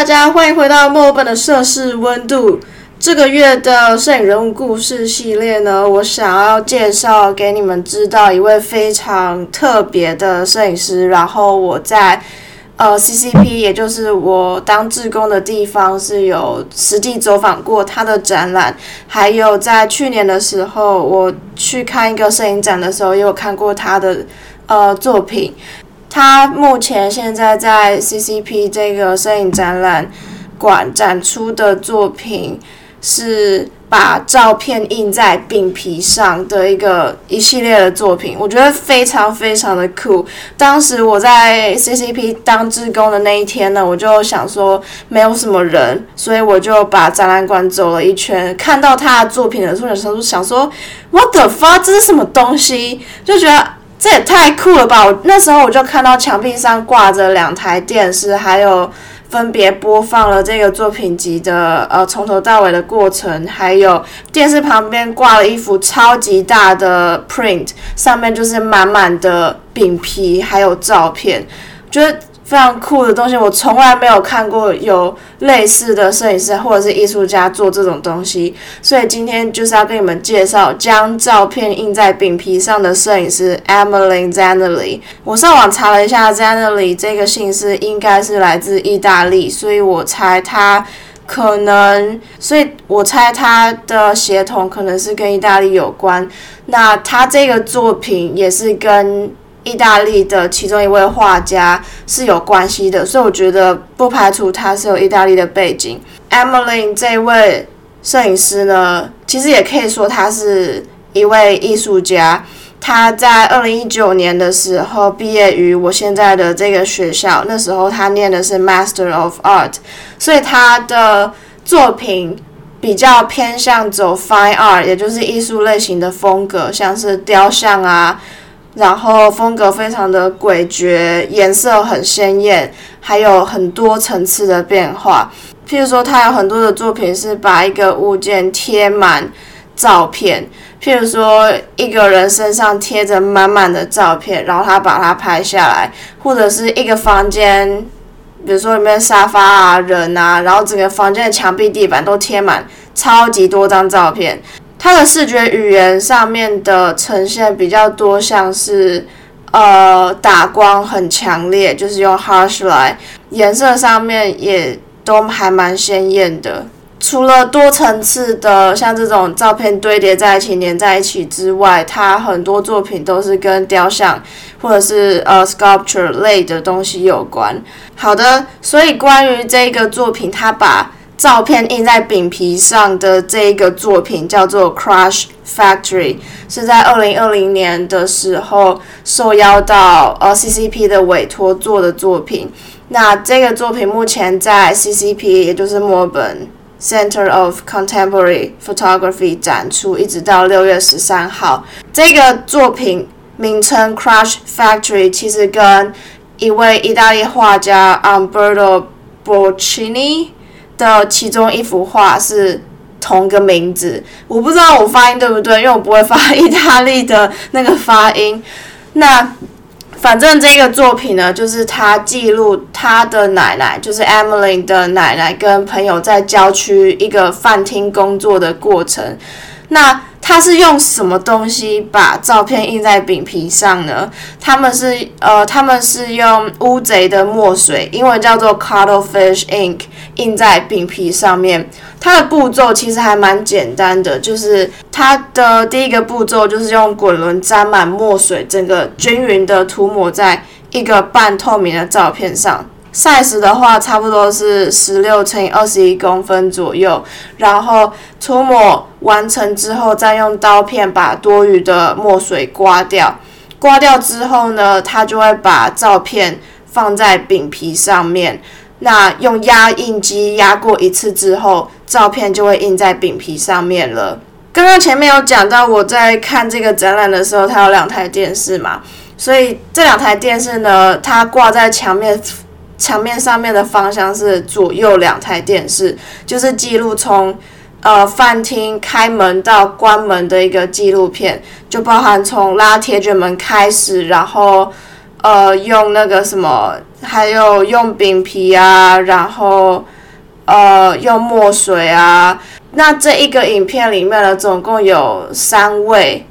大家欢迎回到墨尔本的摄氏温度。这个月的摄影人物故事系列呢，我想要介绍给你们知道一位非常特别的摄影师。然后我在呃 CCP，也就是我当志工的地方，是有实地走访过他的展览。还有在去年的时候，我去看一个摄影展的时候，也有看过他的呃作品。他目前现在在 CCP 这个摄影展览馆展出的作品，是把照片印在饼皮上的一个一系列的作品，我觉得非常非常的酷。当时我在 CCP 当志工的那一天呢，我就想说没有什么人，所以我就把展览馆走了一圈，看到他的作品的时候，想说想说 What the fuck，这是什么东西？就觉得。这也太酷了吧！我那时候我就看到墙壁上挂着两台电视，还有分别播放了这个作品集的呃从头到尾的过程，还有电视旁边挂了一幅超级大的 print，上面就是满满的饼皮还有照片，觉得。非常酷的东西，我从来没有看过有类似的摄影师或者是艺术家做这种东西，所以今天就是要跟你们介绍将照片印在饼皮上的摄影师 Emily Zanelli。我上网查了一下，Zanelli 这个姓氏应该是来自意大利，所以我猜他可能，所以我猜他的协同可能是跟意大利有关。那他这个作品也是跟。意大利的其中一位画家是有关系的，所以我觉得不排除他是有意大利的背景。Emily 这位摄影师呢，其实也可以说他是一位艺术家。他在二零一九年的时候毕业于我现在的这个学校，那时候他念的是 Master of Art，所以他的作品比较偏向走 Fine Art，也就是艺术类型的风格，像是雕像啊。然后风格非常的诡谲，颜色很鲜艳，还有很多层次的变化。譬如说，他有很多的作品是把一个物件贴满照片，譬如说一个人身上贴着满满的照片，然后他把它拍下来，或者是一个房间，比如说里面沙发啊、人啊，然后整个房间的墙壁、地板都贴满超级多张照片。它的视觉语言上面的呈现比较多，像是呃打光很强烈，就是用 harsh light，颜色上面也都还蛮鲜艳的。除了多层次的像这种照片堆叠在一起、连在一起之外，它很多作品都是跟雕像或者是呃 sculpture 类的东西有关。好的，所以关于这个作品，它把照片印在饼皮上的这个作品叫做 Crush Factory，是在二零二零年的时候受邀到呃 CCP 的委托做的作品。那这个作品目前在 CCP，也就是墨尔本 Center of Contemporary Photography 展出，一直到六月十三号。这个作品名称 Crush Factory 其实跟一位意大利画家 Umberto Bocchini 的其中一幅画是同个名字，我不知道我发音对不对，因为我不会发意大利的那个发音。那反正这个作品呢，就是他记录他的奶奶，就是 Emily 的奶奶跟朋友在郊区一个饭厅工作的过程。那他是用什么东西把照片印在饼皮上呢？他们是呃，他们是用乌贼的墨水，英文叫做 cuttlefish ink，印在饼皮上面。它的步骤其实还蛮简单的，就是它的第一个步骤就是用滚轮沾满墨水，整个均匀的涂抹在一个半透明的照片上。Size 的话，差不多是十六乘以二十一公分左右。然后涂抹完成之后，再用刀片把多余的墨水刮掉。刮掉之后呢，它就会把照片放在饼皮上面。那用压印机压过一次之后，照片就会印在饼皮上面了。刚刚前面有讲到，我在看这个展览的时候，它有两台电视嘛，所以这两台电视呢，它挂在墙面。墙面上面的方向是左右两台电视，就是记录从呃饭厅开门到关门的一个纪录片，就包含从拉铁卷门开始，然后呃用那个什么，还有用饼皮啊，然后呃用墨水啊。那这一个影片里面呢，总共有三位，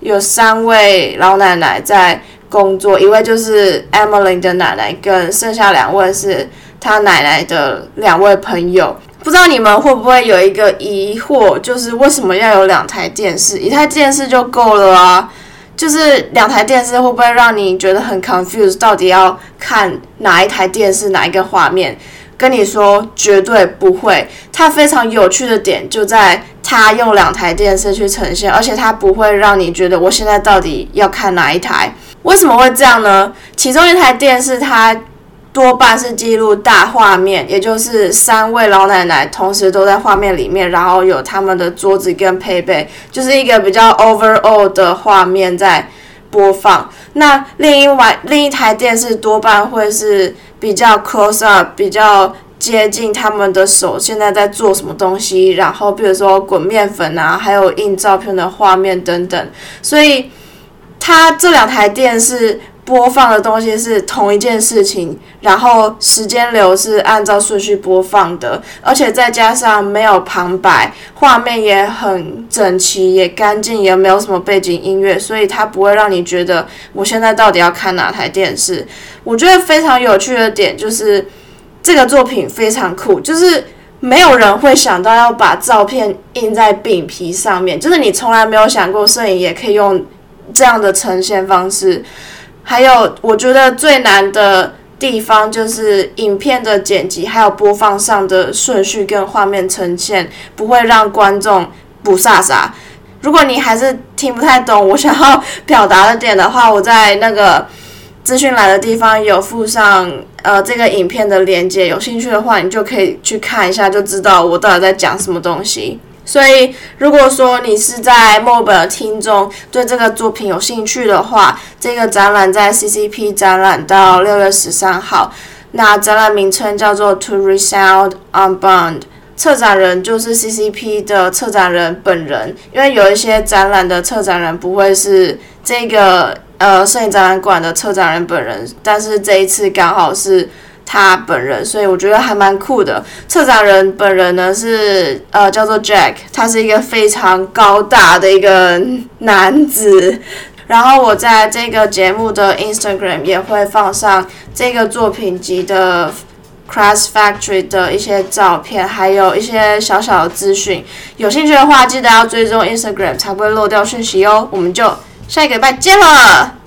有三位老奶奶在工作，一位就是 Emily 的奶奶，跟剩下两位是她奶奶的两位朋友。不知道你们会不会有一个疑惑，就是为什么要有两台电视？一台电视就够了啊？就是两台电视会不会让你觉得很 confused？到底要看哪一台电视，哪一个画面？跟你说，绝对不会。它非常有趣的点就在它用两台电视去呈现，而且它不会让你觉得我现在到底要看哪一台。为什么会这样呢？其中一台电视它多半是记录大画面，也就是三位老奶奶同时都在画面里面，然后有他们的桌子跟配备，就是一个比较 overall 的画面在播放。那另一外另一台电视多半会是。比较 close up，比较接近他们的手，现在在做什么东西？然后比如说滚面粉啊，还有印照片的画面等等。所以，它这两台电视播放的东西是同一件事情，然后时间流是按照顺序播放的，而且再加上没有旁白，画面也很整齐，也干净，也没有什么背景音乐，所以它不会让你觉得我现在到底要看哪台电视。我觉得非常有趣的点就是这个作品非常酷，就是没有人会想到要把照片印在饼皮上面，就是你从来没有想过摄影也可以用这样的呈现方式。还有，我觉得最难的地方就是影片的剪辑，还有播放上的顺序跟画面呈现，不会让观众不飒飒。如果你还是听不太懂我想要表达的点的话，我在那个。资讯栏的地方有附上呃这个影片的链接，有兴趣的话你就可以去看一下，就知道我到底在讲什么东西。所以如果说你是在墨尔本的听众，对这个作品有兴趣的话，这个展览在 CCP 展览到六月十三号。那展览名称叫做 To Resound on Bond，策展人就是 CCP 的策展人本人，因为有一些展览的策展人不会是这个。呃，摄影展览馆的策展人本人，但是这一次刚好是他本人，所以我觉得还蛮酷的。策展人本人呢是呃叫做 Jack，他是一个非常高大的一个男子。然后我在这个节目的 Instagram 也会放上这个作品集的 c r a s s Factory 的一些照片，还有一些小小的资讯。有兴趣的话，记得要追踪 Instagram，才不会漏掉讯息哦。我们就。下一个礼拜见了。